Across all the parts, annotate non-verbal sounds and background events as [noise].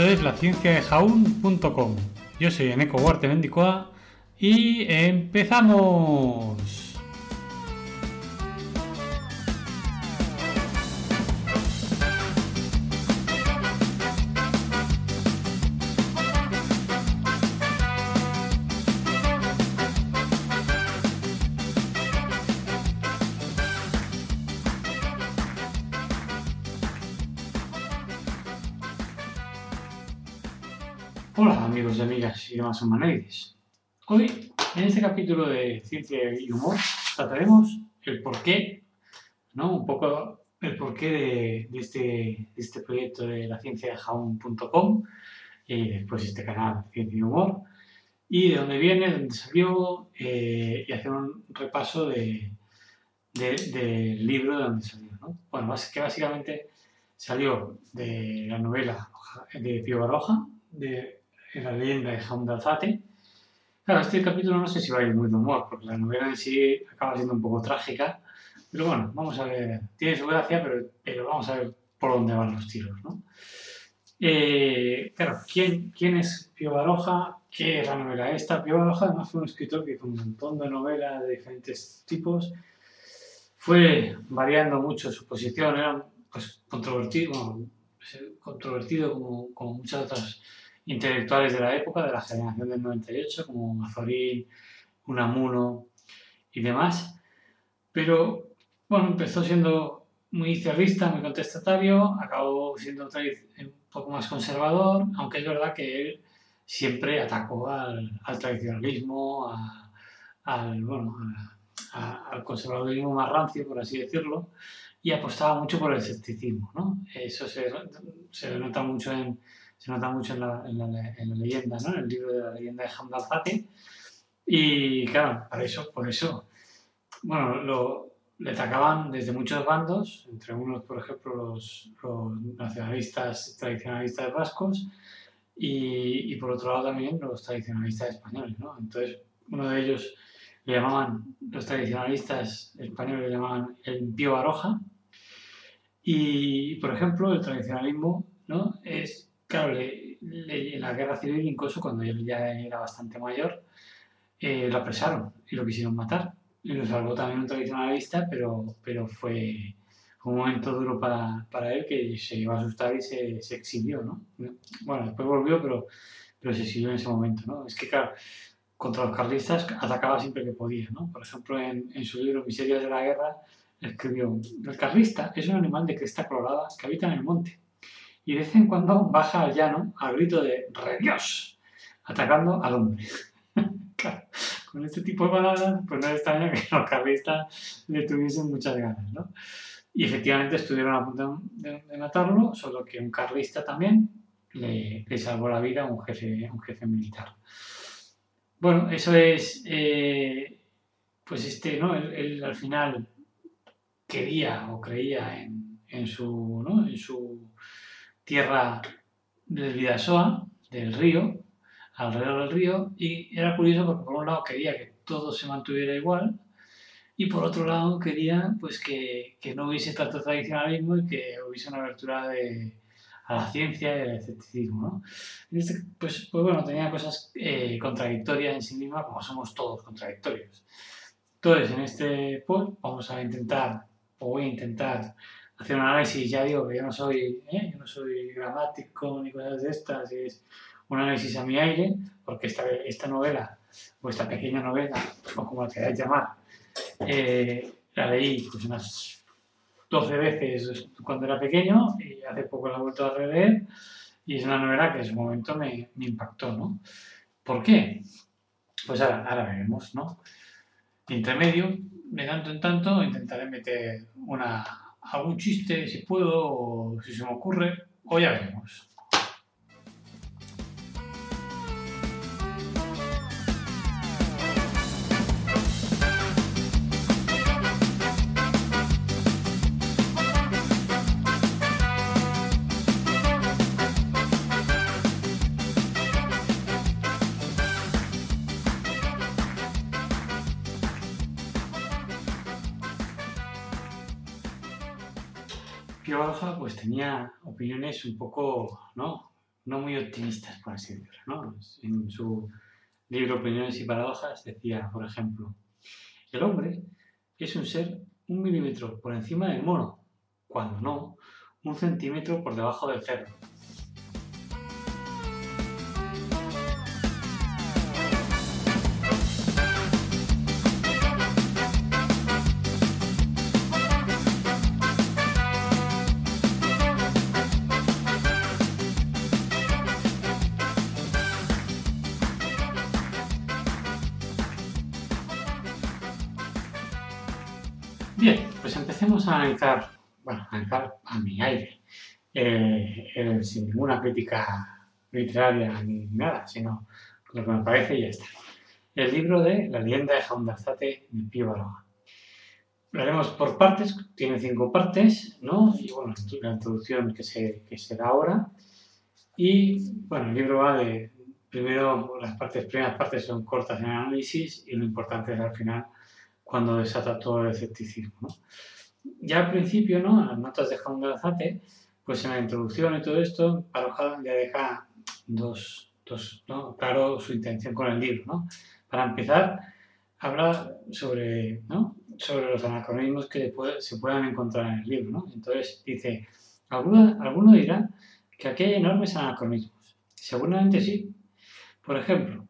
Esto es la ciencia de jaun.com. Yo soy Eneco Huarte Mendicoa y empezamos. Demás humanoides. Hoy, en este capítulo de Ciencia y Humor, trataremos el porqué, ¿no? Un poco el porqué de, de este, de este proyecto de la ciencia de jaun.com y después este canal Ciencia y Humor y de dónde viene, de dónde salió eh, y hacer un repaso de, de- del libro de dónde salió, ¿no? Bueno, que básicamente salió de la novela de Pío Baroja, de la leyenda de de Alzate. Claro, este capítulo no sé si va a ir muy de humor, porque la novela en sí acaba siendo un poco trágica, pero bueno, vamos a ver, tiene su gracia, pero, pero vamos a ver por dónde van los tiros, ¿no? Eh, claro, ¿quién, ¿quién es Pío Baroja? ¿Qué es la novela esta? Pío Baroja además fue un escritor que hizo un montón de novelas de diferentes tipos, fue variando mucho su posición, era pues, controvertido, bueno, controvertido como, como muchas otras intelectuales de la época, de la generación del 98, como Mazorín, Unamuno y demás. Pero, bueno, empezó siendo muy izquierdista, muy contestatario, acabó siendo otra vez un poco más conservador, aunque es verdad que él siempre atacó al, al tradicionalismo, a- al, bueno, a- a- al conservadurismo más rancio, por así decirlo, y apostaba mucho por el escepticismo. ¿no? Eso se, se nota mucho en, se nota mucho en la, en la- en la leyenda, ¿no? en el libro de la leyenda de Hamza Alzate. Y claro, para eso, por eso, bueno, lo, le atacaban desde muchos bandos, entre unos, por ejemplo, los, los nacionalistas tradicionalistas vascos y, y por otro lado también los tradicionalistas españoles. ¿no? Entonces, uno de ellos le llamaban, los tradicionalistas españoles le llamaban el Pío Baroja. Y, por ejemplo, el tradicionalismo ¿no? es, claro, le- le- en la guerra civil, incluso cuando él ya era bastante mayor, eh, lo apresaron y lo quisieron matar. Y lo salvó también un tradicionalista, pero, pero fue un momento duro para, para él que se iba a asustar y se, se exilió, ¿no? Bueno, después volvió, pero, pero se exilió en ese momento, ¿no? Es que, claro, contra los carlistas atacaba siempre que podía, ¿no? Por ejemplo, en, en su libro Miserias de la Guerra escribió, el carlista es un animal de cresta colorada que habita en el monte y de vez en cuando baja al llano al grito de ¡Re Dios! atacando al hombre. [laughs] Claro, con este tipo de palabras, pues no es extraño que los carlistas le tuviesen muchas ganas, ¿no? Y efectivamente estuvieron a punto de, de matarlo, solo que un carlista también le, le salvó la vida a un jefe, un jefe militar. Bueno, eso es, eh, pues este, ¿no? Él, él al final quería o creía en, en su, ¿no? En su tierra del Vidasoa, del río, alrededor del río, y era curioso porque por un lado quería que todo se mantuviera igual, y por otro lado quería pues que, que no hubiese tanto tradicionalismo y que hubiese una abertura de, a la ciencia y al escepticismo. ¿no? Este, pues, pues bueno, tenía cosas eh, contradictorias en sí misma, como somos todos contradictorios. Entonces, en este post vamos a intentar, o voy a intentar, hacer un análisis, ya digo que yo no soy, ¿eh? yo no soy gramático ni cosas de estas, es un análisis a mi aire, porque esta, esta novela, o esta pequeña novela, o como la queráis llamar, eh, la leí pues unas 12 veces cuando era pequeño y hace poco la he vuelto a releer y es una novela que en su momento me, impactó, ¿no? ¿Por qué? Pues ahora, ahora veremos, ¿no? Intermedio, de tanto en tanto, intentaré meter una, algún chiste si puedo si se me ocurre, o ya veremos. Tenía opiniones un poco, ¿no? no muy optimistas, por así decirlo. ¿no? En su libro Opiniones y Paradojas decía, por ejemplo, el hombre es un ser un milímetro por encima del mono, cuando no, un centímetro por debajo del cerdo. Bien, pues empecemos a analizar, bueno, a a mi aire, eh, sin ninguna crítica literaria ni nada, sino lo que me parece y ya está. El libro de La leyenda de Jaundarzate de Pío Baroja. Lo haremos por partes, tiene cinco partes, ¿no? Y bueno, la introducción que se, que se da ahora. Y bueno, el libro va de, primero, las partes, primeras partes son cortas en análisis y lo importante es al final cuando desata todo el escepticismo. ¿no? Ya al principio, ¿no? en las notas de Galazate, pues en la introducción y todo esto, Paroja ya deja dos, dos ¿no? claro su intención con el libro. ¿no? Para empezar, habla sobre, ¿no? sobre los anacronismos que se puedan encontrar en el libro. ¿no? Entonces dice, alguno, alguno dirá que aquí hay enormes anacronismos. Seguramente sí. Por ejemplo,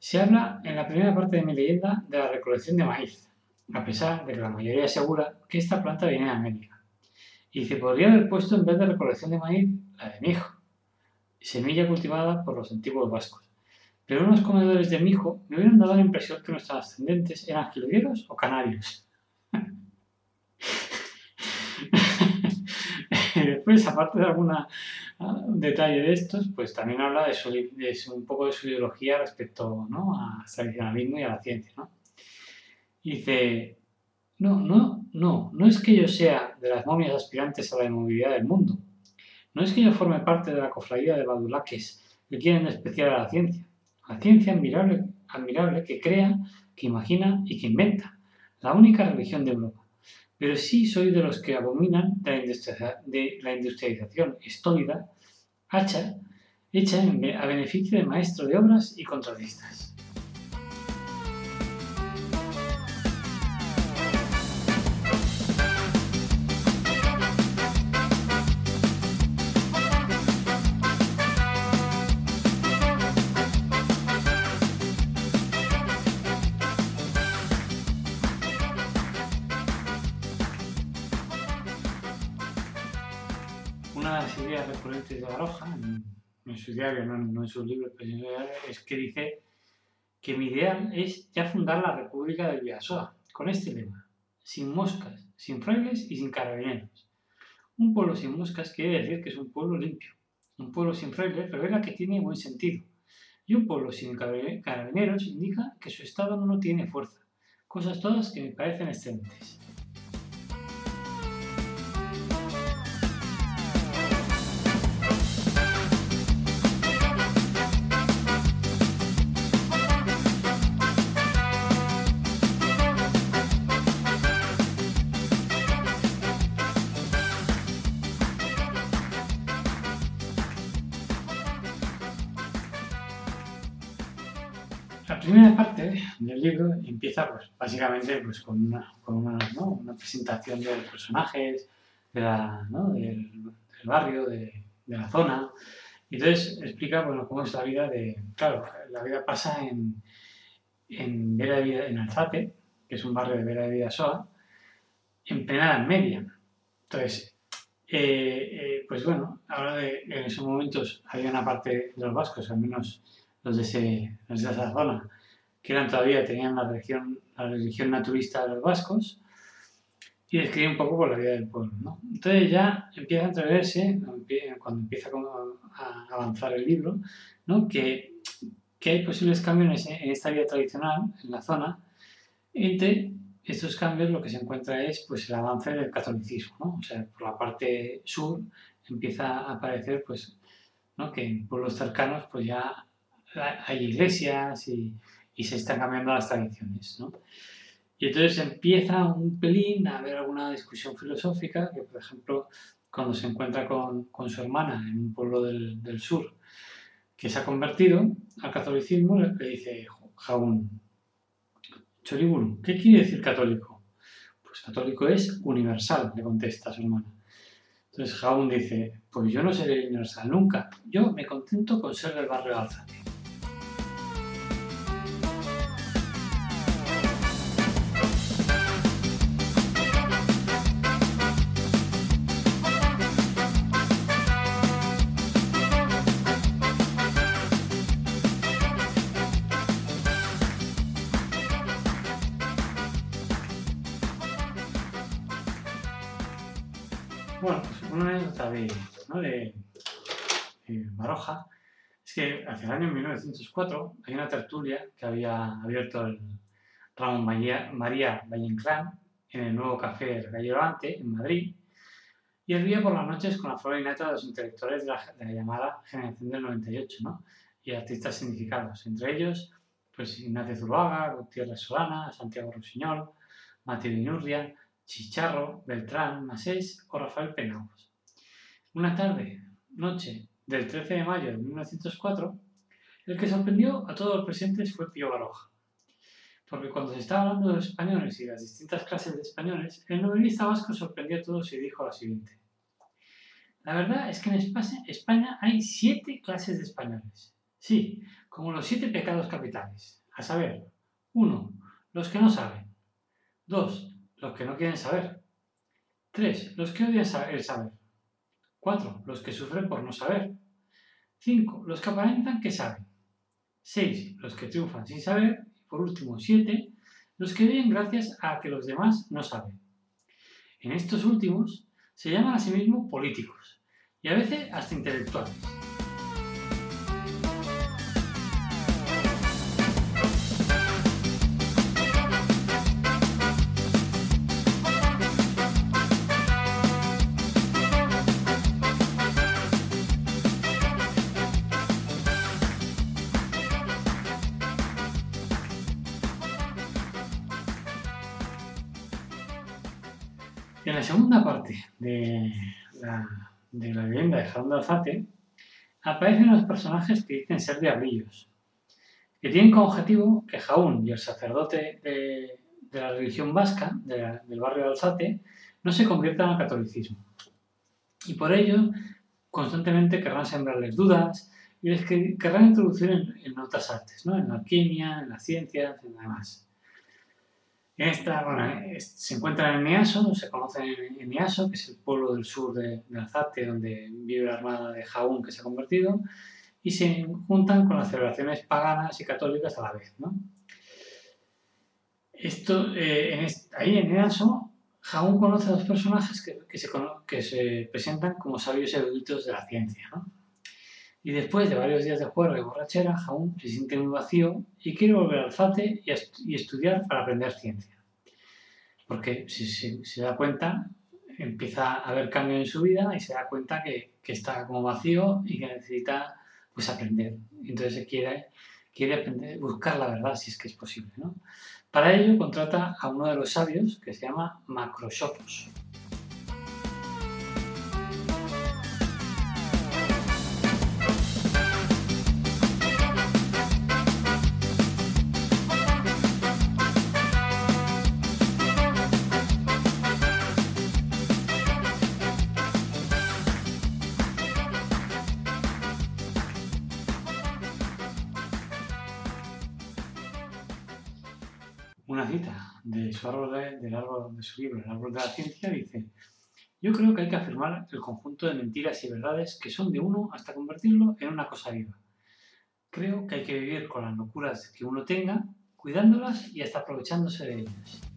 se habla en la primera parte de mi leyenda de la recolección de maíz a pesar de que la mayoría asegura que esta planta viene de América. Y se podría haber puesto en vez de recolección de maíz, la de mijo, semilla cultivada por los antiguos vascos. Pero unos comedores de mijo me hubieran dado la impresión que nuestros ascendentes eran jilgueros o canarios. [laughs] Después, aparte de algún ah, detalle de estos, pues también habla de, un poco de su ideología respecto ¿no? al tradicionalismo y a la ciencia. ¿no? Dice, no, no, no, no es que yo sea de las momias aspirantes a la inmovilidad del mundo. No es que yo forme parte de la cofradía de badulaques que quieren despreciar a la ciencia. La ciencia admirable, admirable que crea, que imagina y que inventa. La única religión de Europa. Pero sí soy de los que abominan de la, industrialización estólida, hecha, hecha a beneficio de maestro de obras y contratistas. De Baroja, en, su diario, no, en sus libros, es que dice que mi ideal es ya fundar la República de Vidasoa, con este lema, sin moscas, sin frailes y sin carabineros. Un pueblo sin moscas quiere decir que es un pueblo limpio. Un pueblo sin frailes revela que tiene buen sentido. Y un pueblo sin carabineros indica que su Estado no tiene fuerza. Cosas todas que me parecen excelentes. Del libro empieza pues, básicamente pues, con, una, con una, ¿no? una, presentación de los personajes, de la, ¿no? del, barrio, de, de, la zona. Y entonces explica bueno, cómo es la vida de... Claro, la vida pasa en, en, Vera de Vida, en Alzate, que es un barrio de Vera de Vidasoa, en plena Edad Media. Entonces, eh, eh, pues bueno, ahora de, en esos momentos había una parte de los vascos, al menos los de, ese, los de esa zona, que eran todavía, tenían la religión, la religión naturista de los vascos, y describe un poco por la vida del pueblo. ¿no? Entonces ya empieza a entreverse, cuando empieza a avanzar el libro, ¿no? que, que hay posibles cambios en esta vida tradicional, en la zona, entre estos cambios lo que se encuentra es pues, el avance del catolicismo. ¿no? O sea, por la parte sur empieza a aparecer pues, que en pueblos cercanos pues, ya hay iglesias y, y se están cambiando las tradiciones. ¿no? Y entonces empieza un pelín a haber alguna discusión filosófica, que por ejemplo, cuando se encuentra con, con su hermana en un pueblo del, del, sur, que se ha convertido al catolicismo, le dice Jaún, Choriburu, ¿qué quiere decir católico? Pues católico es universal, le contesta su hermana. Entonces Jaún dice, pues yo no seré universal nunca, yo me contento con ser del barrio de. De, Baroja es que hacia el año 1904 hay una tertulia que había abierto el Ramón María, María Valle Inclán en el nuevo café El Gallo Levante en Madrid y el día por las noches con la flora innata de los intelectuales de la, llamada generación del 98 ¿no? y artistas significados, entre ellos pues Ignacio Zuluaga, Gutiérrez Solana, Santiago Rossiñol, Mateo Inurria, Chicharro, Beltrán, Masés o Rafael Penagos. Una tarde, noche del 13 de mayo de 1904, el que sorprendió a todos los presentes fue Pío Baroja. Porque cuando se estaba hablando de los españoles y las distintas clases de españoles, el novelista vasco sorprendió a todos y dijo lo siguiente. La verdad es que en España hay siete clases de españoles. Sí, como los siete pecados capitales. A saber, uno, los que no saben. Dos, los que no quieren saber. 3. Los que odian el saber. 4. Los que sufren por no saber. 5. Los que aparentan que saben. 6. Los que triunfan sin saber. Y por último, 7. Los que viven gracias a que los demás no saben. En estos últimos se llaman a sí mismos políticos y a veces hasta intelectuales. En la segunda parte de la, de la de Alzate aparecen los personajes que dicen ser diablillos, que tienen como objetivo que Jaún y el sacerdote de, la religión vasca, del barrio de Alzate, no se conviertan al catolicismo. Y por ello, constantemente querrán sembrarles dudas y les querrán introducir en, en otras artes, ¿no? en la alquimia, en las ciencias, en demás. Esta, bueno, se encuentran en Neaso, se conocen en, en que es el pueblo del sur de, de, Alzate, donde vive la armada de Jaún que se ha convertido, y se juntan con las celebraciones paganas y católicas a la vez. ¿no? Esto, eh, ahí en Neaso, Jaún conoce a dos personajes que, que, se, que se presentan como sabios eruditos de la ciencia. ¿no? Y después de varios días de juerga y borrachera, Jaún se siente muy vacío y quiere volver al Alzate y, est y estudiar para aprender ciencia. Porque si se, se, da cuenta, empieza a haber cambio en su vida y se da cuenta que, que está como vacío y que necesita pues, aprender. Entonces quiere, quiere aprender, buscar la verdad si es que es posible. ¿no? Para ello contrata a uno de los sabios que se llama Macrosopos. Cita de su árbol de, del árbol de su libro, El árbol de la ciencia, dice, yo creo que hay que afirmar el conjunto de mentiras y verdades que son de uno hasta convertirlo en una cosa viva. Creo que hay que vivir con las locuras que uno tenga, cuidándolas y hasta aprovechándose de ellas.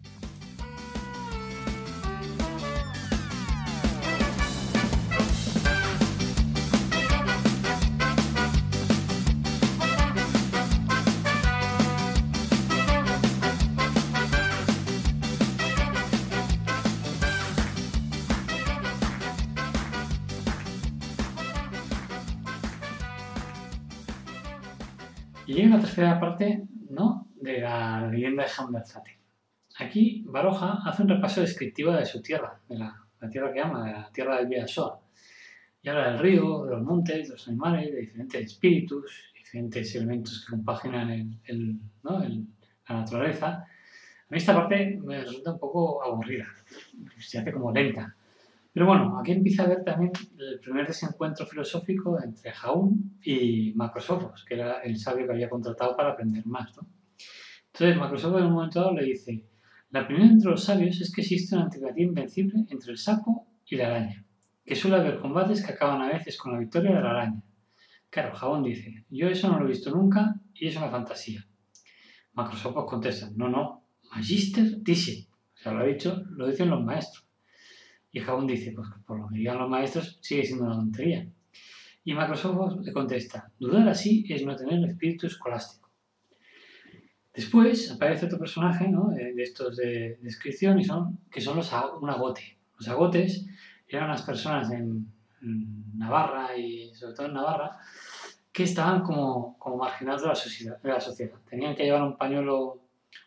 Y llega la tercera parte ¿no? de la leyenda de Alzate. Aquí Baroja hace un repaso descriptivo de su tierra, de la, la tierra que ama, de la tierra del Bidasoa. Y habla del río, de los montes, de los animales, de diferentes espíritus, diferentes elementos que compaginan el, la naturaleza. A mí esta parte me resulta un poco aburrida, se hace como lenta. Pero bueno, aquí empieza a ver también el primer desencuentro filosófico entre Jaún y Macrosofos, que era el sabio que había contratado para aprender más. ¿no? Entonces Macrosofos en un momento dado le dice, la primera entre los sabios es que existe una antipatía invencible entre el sapo y la araña, que suele haber combates que acaban a veces con la victoria de la araña. Claro, Jaún dice, yo eso no lo he visto nunca y es una fantasía. Macrosofos contesta, no, no, Magister dice, o sea, lo ha dicho, lo dicen los maestros. Y Jaún dice, pues por lo que digan los maestros sigue siendo una tontería. Y Microsoft le contesta, dudar así es no tener espíritu escolástico. Después aparece otro personaje ¿no? de, estos de descripción y son, que son los un agote. Los agotes eran las personas en, Navarra y sobre todo en Navarra que estaban como, como marginados de la, sociedad, de la sociedad. Tenían que llevar un pañuelo, un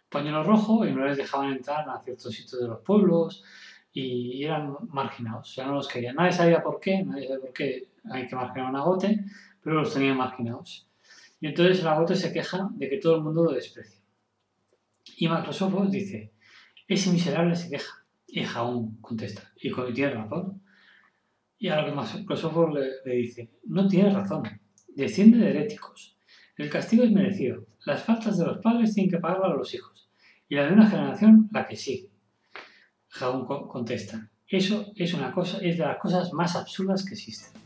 pañuelo rojo y no les dejaban entrar a ciertos sitios de los pueblos y eran marginados, ya no los querían. Nadie sabía por qué, nadie sabía por qué hay que marginar un agote, pero los tenían marginados. Y entonces el agote se queja de que todo el mundo lo desprecia. Y Microsoft dice, ese miserable se queja. Y Jaún contesta, y tiene razón. Y a lo que Microsoft le, le dice, no tiene razón, desciende de heréticos. El castigo es merecido. Las faltas de los padres tienen que pagarlas a los hijos. Y la de una generación, la que sigue. Jaún contesta, eso es una cosa, es de las cosas más absurdas que existen.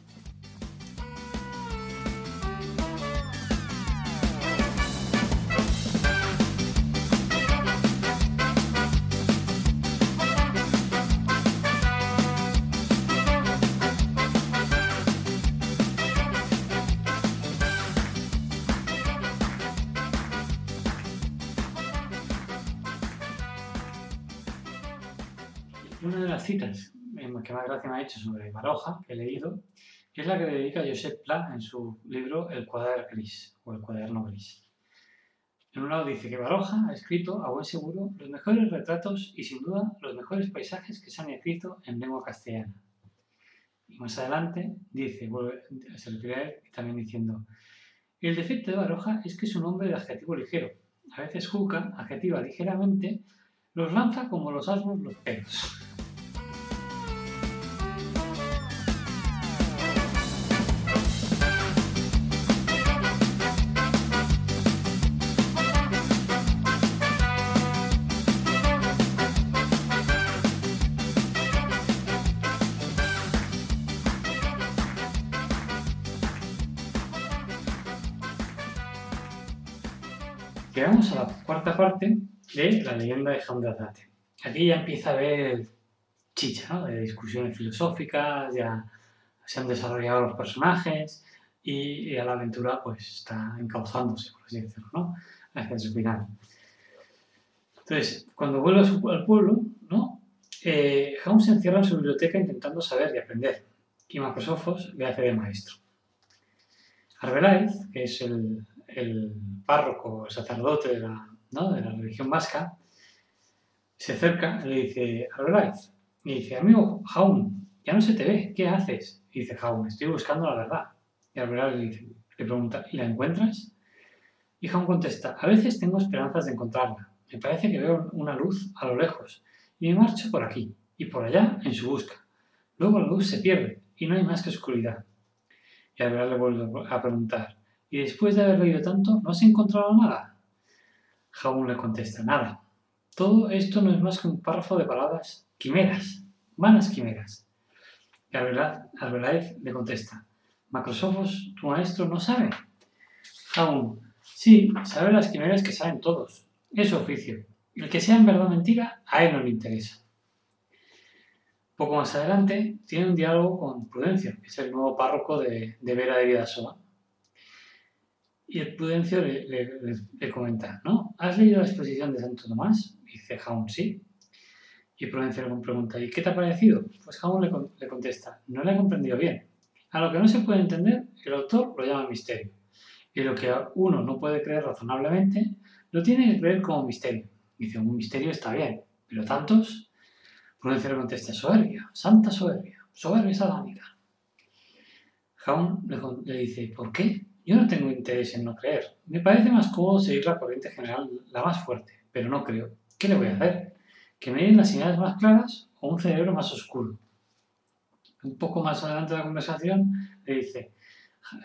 Una de las citas que más gracia me ha hecho sobre Baroja, que he leído, es la que le dedica Josep Pla en su libro El cuaderno gris, o El cuaderno gris. En un lado dice que Baroja ha escrito, a buen seguro, los mejores retratos y sin duda los mejores paisajes que se han escrito en lengua castellana. Y más adelante dice, se refiere también diciendo, el defecto de Baroja es que es un hombre de adjetivo ligero. A veces juzga, adjetiva ligeramente, los lanza como los asnos los pelos. Llegamos a la cuarta parte de la leyenda de Hamdazate. Aquí ya empieza a haber chicha, ¿no? De discusiones filosóficas, ya se han desarrollado los personajes y, a la aventura pues está encauzándose, por así decirlo, ¿no? Hacia su final. Entonces, cuando vuelve al pueblo, ¿no? Eh, se encierra en su biblioteca intentando saber y aprender. Y Macrosofos le hace de maestro. Arbeláez, que es el, el párroco, el sacerdote de la, de la religión vasca, se acerca y le dice, Arbeláez, y dice, amigo Jaun, ya no se te ve, ¿qué haces? Y dice Jaun, estoy buscando la verdad. Y Arbeláez le, le pregunta, ¿y la encuentras? Y Jaun contesta, a veces tengo esperanzas de encontrarla. Me parece que veo una luz a lo lejos y me marcho por aquí y por allá en su busca. Luego la luz se pierde y no hay más que oscuridad. Y Arbeláez le vuelve a preguntar, y después de haber leído tanto, ¿no has encontrado nada? Jaún le contesta, nada. Todo esto no es más que un párrafo de palabras quimeras, vanas quimeras. Y Arbeláez le contesta, Macrosofos, tu maestro, no sabe. Jaún, sí, sabe las quimeras que saben todos. Es su oficio. El que sea en verdad mentira, a él no le interesa. Poco más adelante, tiene un diálogo con Prudencio, que es el nuevo párroco de, de Vera de Vidasoa y el Prudencio le, comenta, ¿no? ¿Has leído la exposición de Santo Tomás? dice Jaun, sí. Y Prudencio le pregunta, ¿y qué te ha parecido? Pues Jaun le, contesta, no le he comprendido bien. A lo que no se puede entender, el autor lo llama misterio. Y lo que uno no puede creer razonablemente, lo tiene que creer como misterio. Dice, un misterio está bien, pero tantos... Prudencio le contesta, soberbia, santa soberbia, soberbia satánica. Jaun le, le dice, ¿por qué? Yo no tengo interés en no creer. Me parece más cómodo seguir la corriente general, la más fuerte, pero no creo. ¿Qué le voy a hacer? ¿Que me den las señales más claras o un cerebro más oscuro? Un poco más adelante de la conversación le dice,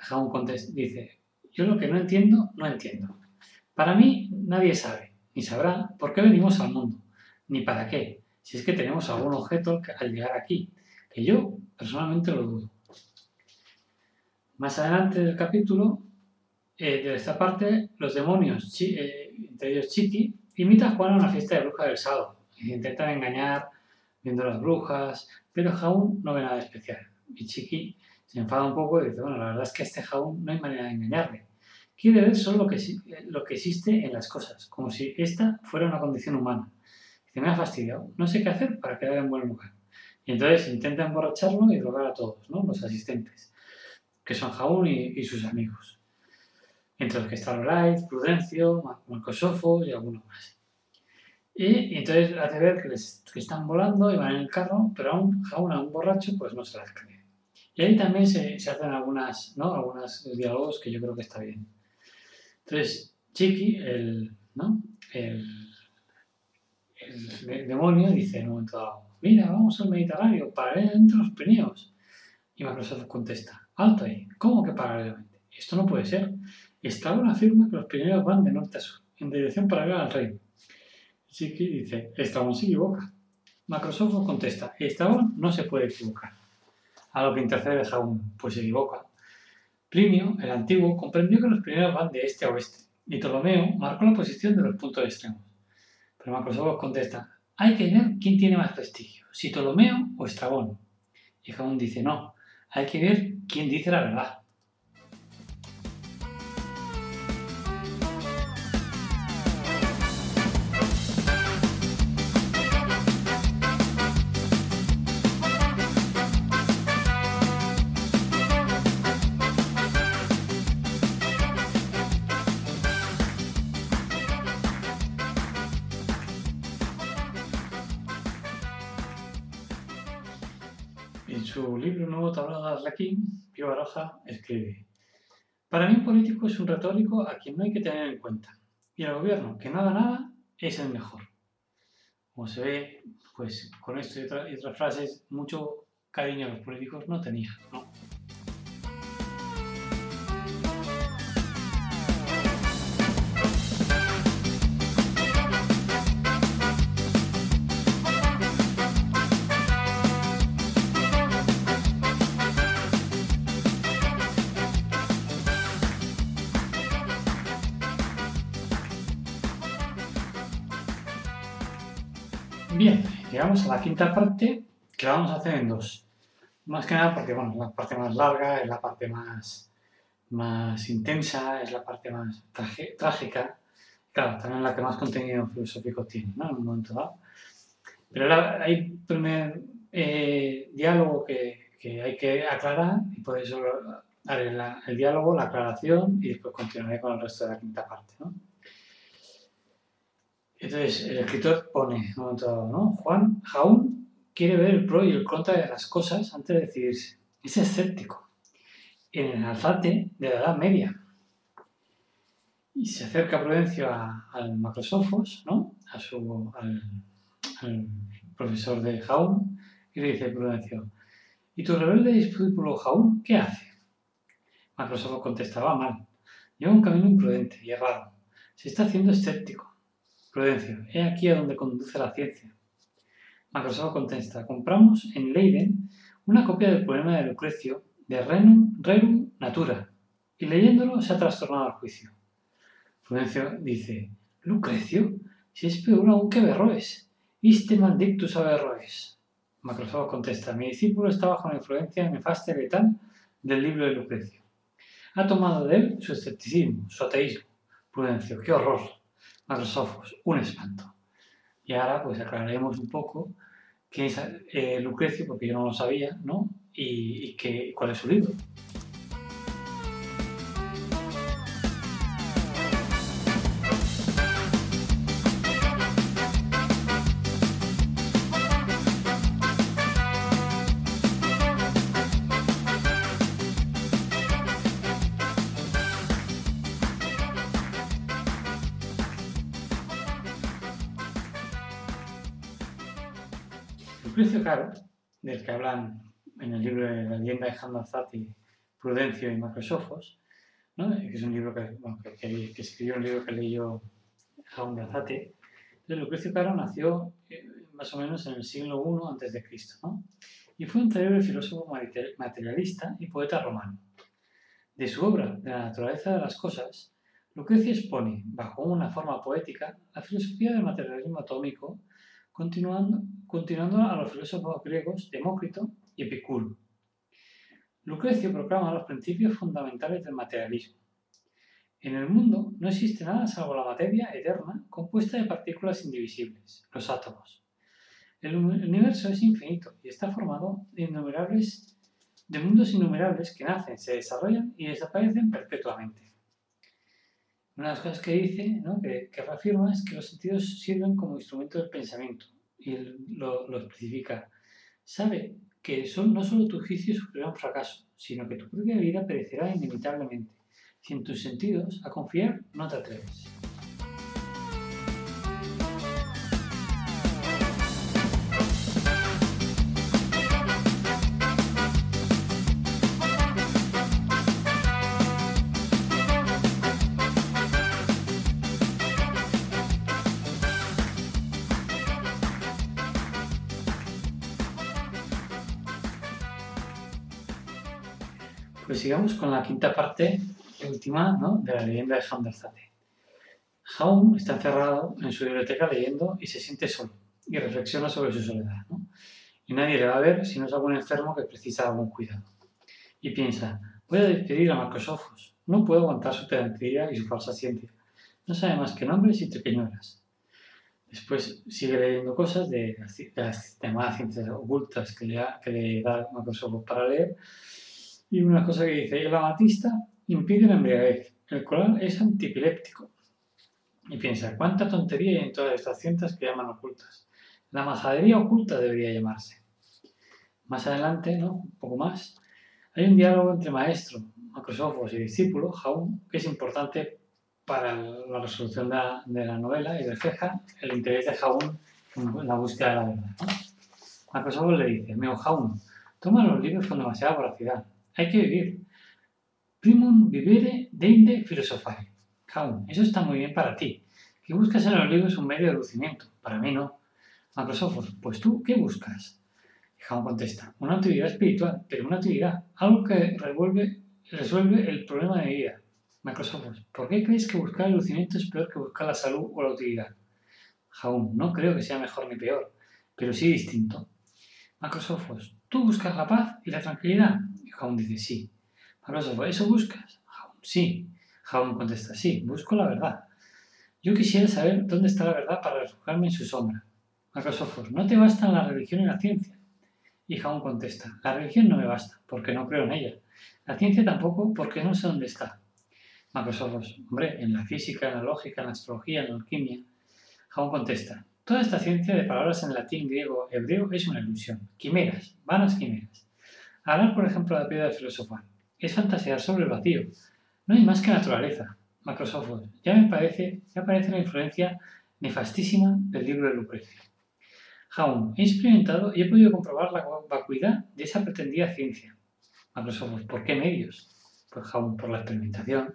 Jaun contesta, dice, yo lo que no entiendo, no entiendo. Para mí nadie sabe, ni sabrá por qué venimos al mundo, ni para qué, si es que tenemos algún objeto al llegar aquí, que yo personalmente lo dudo. Más adelante del capítulo, eh, de esta parte, los demonios, eh, entre ellos Chiqui, imitan a Juan a una fiesta de brujas del sábado. intentan engañar viendo las brujas, pero Jaun no ve nada especial. Y Chiqui se enfada un poco y dice, bueno, la verdad es que a este Jaun no hay manera de engañarle. Quiere ver solo lo que, lo que existe en las cosas, como si esta fuera una condición humana. Dice, me ha fastidiado, no sé qué hacer para quedar en buen lugar. Y entonces intenta emborracharlo y drogar a todos, ¿no? Los asistentes, que son Jaun y, sus amigos. Entre los que está Light, Prudencio, Marcosofo y algunos más. Y, entonces hace ver que, les, que, están volando y van en el carro, pero aún Jaun, a un borracho, pues no se las cree. Y ahí también se, se hacen algunas, ¿no? algunos diálogos que yo creo que está bien. Entonces, Chiqui, el, ¿no? el, el demonio, dice en un momento dado, mira, vamos al Mediterráneo, paralelamente a los Pirineos. Y Microsoft contesta, alto ahí, ¿cómo que paralelamente? Esto no puede ser. Estrabón afirma que los Pirineos van de norte a sur, en dirección paralela al reino. Chiqui dice, Estrabón se equivoca. Microsoft contesta, Estrabón no se puede equivocar. A lo que intercede Jaún, pues se equivoca. Plinio, el antiguo, comprendió que los Pirineos van de este a oeste, y Ptolomeo marcó la posición de los puntos extremos. Pero Microsoft contesta, hay que ver quién tiene más prestigio, si Ptolomeo o Estrabón. Y Jaún dice, no, hay que ver quién dice la verdad. Escribe, para mí un político es un retórico a quien no hay que tener en cuenta. Y el gobierno que no haga nada es el mejor. Como se ve, pues con esto y, otras frases, mucho cariño a los políticos no tenía, ¿no? Llegamos a la quinta parte que la vamos a hacer en dos. Más que nada porque, bueno, la parte más larga, es la parte más, más intensa, es la parte más trágica. Claro, también la que más contenido filosófico tiene, ¿no? En un momento dado. Pero hay un primer eh, diálogo que, que, hay que aclarar y por eso haré el diálogo, la aclaración y después continuaré con el resto de la quinta parte, ¿no? Entonces, el escritor pone, ¿no? Juan Jaún quiere ver el pro y el contra de las cosas antes de decidirse. Es escéptico. En el alzate de la Edad Media. Y se acerca Prudencio al Macrosofos, ¿no? A su, al, profesor de Jaún, y le dice Prudencio, ¿y tu rebelde discípulo Jaún qué hace? Macrosofos contestaba mal. Lleva un camino imprudente y errado. Se está haciendo escéptico Prudencio, he aquí a donde conduce la ciencia. Microsoft contesta, compramos en Leiden una copia del poema de Lucrecio de Renum, Rerum Natura, y leyéndolo se ha trastornado el juicio. Prudencio dice, Lucrecio, si es peor aún que Berroes, iste maldictus Berroes. Microsoft contesta, mi discípulo está bajo la influencia nefasta y letal del libro de Lucrecio. Ha tomado de él su escepticismo, su ateísmo. Prudencio, qué horror a los ojos, un espanto. Y ahora pues aclararemos un poco qué es eh, Lucrecio, porque yo no lo sabía, ¿no? Y, y cuál es su libro. Lucrecio Caro, del que hablan en el libro de la leyenda de Zati, Prudencio y Macrosofos, ¿no? que es un libro que, bueno, que, que, escribió un libro que leyó de Azate. Lucrecio Caro nació eh, más o menos en el siglo I Cristo, ¿no? y fue un célebre filósofo materialista y poeta romano. De su obra, De la naturaleza de las cosas, Lucrecio expone, bajo una forma poética, la filosofía del materialismo atómico, continuando, continuando a los filósofos griegos Demócrito y Epicuro. Lucrecio proclama los principios fundamentales del materialismo. En el mundo no existe nada salvo la materia eterna compuesta de partículas indivisibles, los átomos. El universo es infinito y está formado de, innumerables, de mundos innumerables que nacen, se desarrollan y desaparecen perpetuamente. Una de las cosas que dice, que, que reafirma, es que los sentidos sirven como instrumento del pensamiento y lo, lo especifica. Sabe que son, no solo tus juicios sufrirán un fracaso, sino que tu propia vida perecerá inevitablemente. Si en tus sentidos a confiar no te atreves. Sigamos con la quinta parte última ¿no? de la leyenda de Hamderzate. Jaun está encerrado en su biblioteca leyendo y se siente solo y reflexiona sobre su soledad. ¿no? Y nadie le va a ver si no es algún enfermo que precisa algún cuidado. Y piensa, voy a despedir a Marcos Ojos. No puedo aguantar su pedantería y su falsa ciencia. No sabe más que nombres y pequeñuelas. Después sigue leyendo cosas de las, llamadas ciencias ocultas que le, que le da Marcos Ojos para leer y una cosa que dice, el amatista impide la embriaguez, el coral es antipiléptico. Y piensa, ¿cuánta tontería hay en todas estas ciencias que llaman ocultas? La majadería oculta debería llamarse. Más adelante, ¿no? un poco más, hay un diálogo entre maestro, Macrosofos y discípulo, Jaun, que es importante para la resolución de la, novela y refleja el interés de Jaun en la búsqueda de la verdad. ¿no? le dice, Meo Jaun, toma los libros con demasiada voracidad hay que vivir. Primum vivere deinde filosofare. Jaun, eso está muy bien para ti. Que buscas en los libros un medio de lucimiento. Para mí no. Macrosofos, pues tú, ¿qué buscas? Jaun contesta, una utilidad espiritual, pero una utilidad, algo que resuelve el problema de vida. Macrosofos, ¿por qué crees que buscar el lucimiento es peor que buscar la salud o la utilidad? Jaun, no creo que sea mejor ni peor, pero sí distinto. Macrosofos, tú buscas la paz y la tranquilidad, Jaun dice, sí. Filósofo, ¿eso buscas? Jaun, sí. Jaun contesta, sí, busco la verdad. Yo quisiera saber dónde está la verdad para refugiarme en su sombra. Macrosofos, ¿no te bastan la religión y la ciencia? Y Jaun contesta, la religión no me basta, porque no creo en ella. La ciencia tampoco, porque no sé dónde está. Macrosofos, hombre, en la física, en la lógica, en la astrología, en la alquimia. Jaun contesta, toda esta ciencia de palabras en latín, griego, hebreo es una ilusión. Quimeras, vanas quimeras. Hablar, por ejemplo, de la piedra filosofal es fantasear sobre el vacío. No hay más que naturaleza. Macrosofos. Ya me parece, ya parece la influencia nefastísima del libro de Lucrecio. Jaun, he experimentado y he podido comprobar la vacuidad de esa pretendida ciencia. Macrosofos, ¿por qué medios? Pues Jaun, por la experimentación.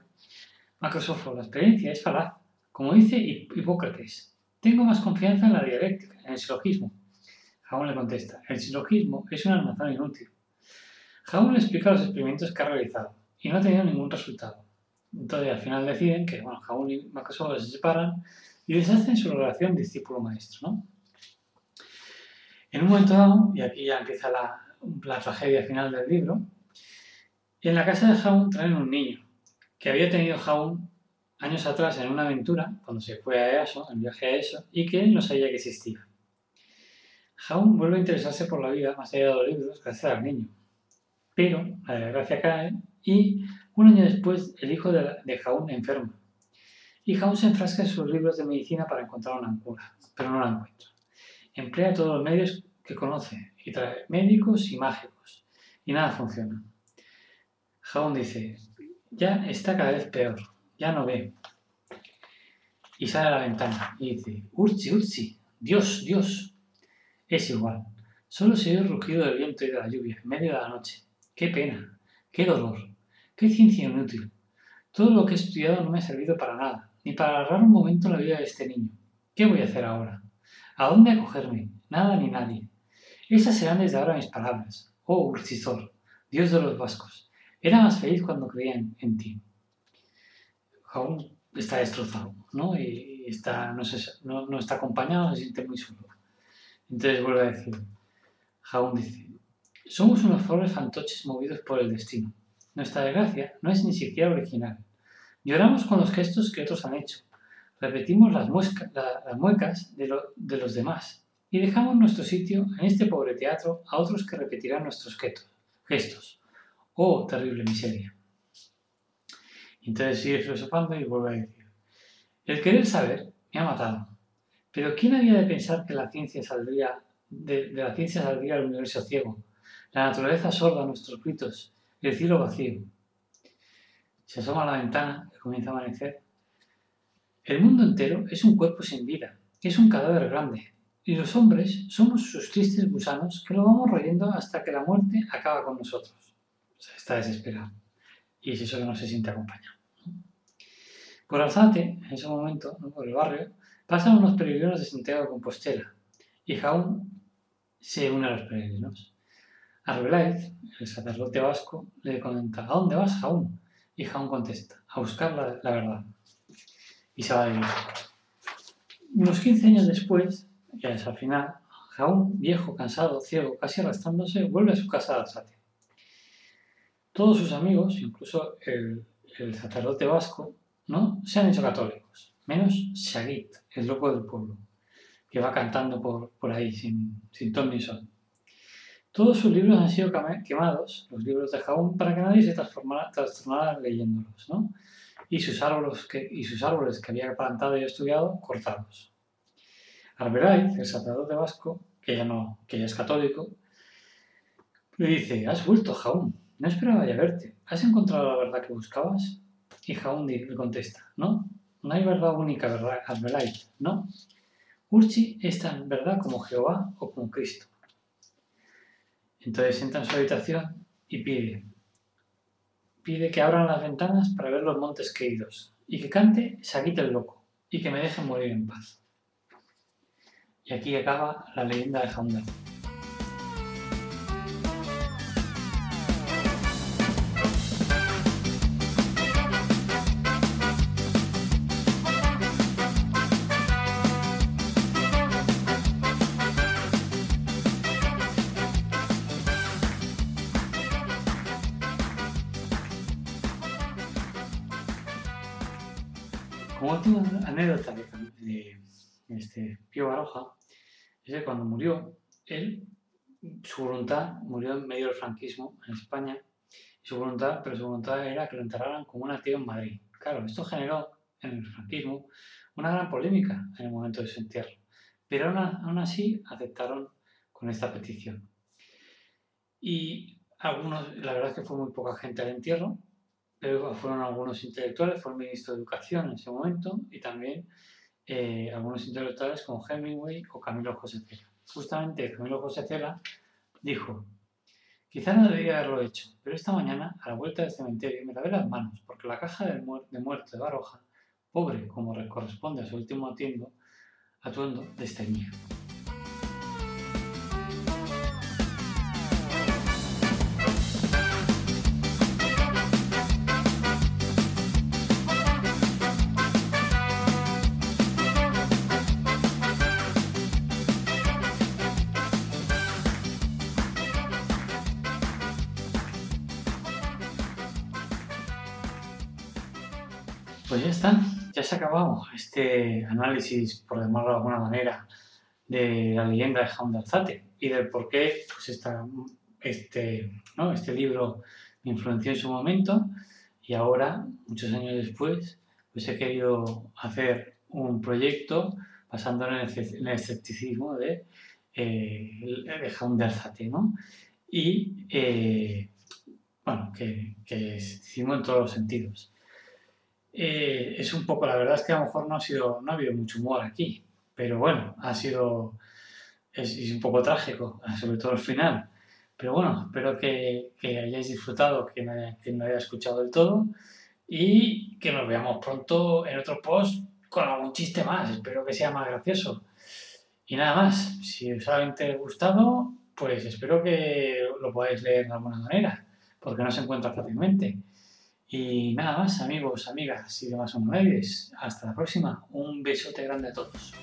Macrosofos, la experiencia es falaz. Como dice Hipócrates, tengo más confianza en la dialéctica, en el silogismo. Jaun le contesta, el silogismo es un almazán inútil. Le explica los experimentos que ha realizado y no ha tenido ningún resultado. Entonces al final deciden que bueno, y Macrosofos se separan y deshacen su relación discípulo-maestro. ¿no? En un momento dado, y aquí ya empieza la, tragedia final del libro, en la casa de Jaun traen un niño que había tenido Jaun años atrás en una aventura, cuando se fue a EASO, en viaje a ESO, y que él no sabía que existía. Jaun vuelve a interesarse por la vida más allá de los libros gracias al niño. Pero la desgracia cae y un año después el hijo de, de Jaun enferma. Y Jaun se enfrasca en sus libros de medicina para encontrar una cura, pero no la encuentra. Emplea todos los medios que conoce y trae médicos y mágicos y nada funciona. Jaun dice, ya está cada vez peor, ya no ve. Y sale a la ventana y dice, Urchi, Urchi, Dios, Dios. Es igual, Solo se oye el rugido del viento y de la lluvia en medio de la noche. ¡Qué pena! ¡Qué dolor! ¡Qué ciencia inútil! Todo lo que he estudiado no me ha servido para nada, ni para alargar un momento la vida de este niño. ¿Qué voy a hacer ahora? ¿A dónde acogerme? Nada ni nadie. Esas serán desde ahora mis palabras. Oh, Urcisor, Dios de los vascos, era más feliz cuando creía en, ti. Aún está destrozado, ¿no? Y está, no, no, está acompañado, se siente muy solo. Entonces vuelve a decir, Jaún dice, somos unos pobres fantoches movidos por el destino. Nuestra desgracia no es ni siquiera original. Lloramos con los gestos que otros han hecho. Repetimos las, muecas de, los demás y dejamos nuestro sitio en este pobre teatro a otros que repetirán nuestros gestos. Oh, terrible miseria. Entonces sigue filosofando y vuelve a decir, el querer saber me ha matado. Pero ¿quién había de pensar que la ciencia saldría, de, la ciencia saldría el universo ciego, la naturaleza sorda nuestros gritos, el cielo vacío? Se asoma a la ventana, que comienza a amanecer. El mundo entero es un cuerpo sin vida, es un cadáver grande, y los hombres somos sus tristes gusanos que lo vamos royendo hasta que la muerte acaba con nosotros. Está desesperado. Y es eso que no se siente acompañado. Por Alzate, en ese momento, por el barrio, pasan unos peregrinos de Santiago de Compostela y Jaún se une a los peregrinos. Arbeláez, el sacerdote vasco, le comenta, ¿a dónde vas, Jaún? Y Jaún contesta, a buscar la, verdad. Y se va de viaje. Unos 15 años después, ya es al final, Jaún, viejo, cansado, ciego, casi arrastrándose, vuelve a su casa de Alzate. Todos sus amigos, incluso el, el sacerdote vasco, ¿no? se han hecho católicos, menos Shagit, el loco del pueblo, que va cantando por, por ahí sin, sin ton ni son. Todos sus libros han sido quemados, los libros de Jaún, para que nadie se transformara, leyéndolos, ¿no? Y sus, árboles que, y sus árboles que había plantado y estudiado, cortados. Arbeláez, el sacerdote vasco, que ya, no, que ya es católico, le dice, has vuelto, Jaún, no esperaba ya verte, ¿has encontrado la verdad que buscabas? Y Jaundi le contesta, no, no hay verdad única, verdad, no. Urchi es tan verdad como Jehová o como Cristo. Entonces entra en su habitación y pide, pide que abran las ventanas para ver los montes queridos y que cante Saguita el loco y que me dejen morir en paz. Y aquí acaba la leyenda de Jaundar. Como última anécdota de, este Pío Baroja, es que cuando murió, él, su voluntad, murió en medio del franquismo en España, su voluntad, pero su voluntad era que lo enterraran como un tío en Madrid. Claro, esto generó en el franquismo una gran polémica en el momento de su entierro, pero aún así aceptaron con esta petición. Y algunos, la verdad es que fue muy poca gente al entierro, fueron algunos intelectuales, fue el ministro de Educación en ese momento y también eh, algunos intelectuales como Hemingway o Camilo José Cela. Justamente Camilo José Cela dijo, quizá no debería haberlo hecho, pero esta mañana, a la vuelta del cementerio, me lavé las manos porque la caja de, de muerte de Baroja, pobre como corresponde a su último atuendo, atuendo desteñía. Ya se ha acabado este análisis, por llamarlo de alguna manera, de la leyenda de Jaun de Alzate y del por qué pues este, este libro me influenció en su momento y ahora, muchos años después, pues he querido hacer un proyecto basándolo en el, escepticismo de, eh, de Jaun de Alzate, ¿no? Y, eh, bueno, que, que escepticismo en todos los sentidos. Eh, es un poco, la verdad es que a lo mejor no ha, sido, no ha habido mucho humor aquí, pero bueno, ha sido es, un poco trágico, [laughs] sobre todo el final. Pero bueno, espero que, hayáis disfrutado, que no, no haya escuchado del todo y que nos veamos pronto en otro post con algún chiste más. Espero que sea más gracioso. Y nada más, si os ha gustado, pues espero que lo podáis leer de alguna manera, porque no se encuentra fácilmente. Y nada más, amigos, amigas y demás humanoides. Hasta la próxima. Un besote grande a todos.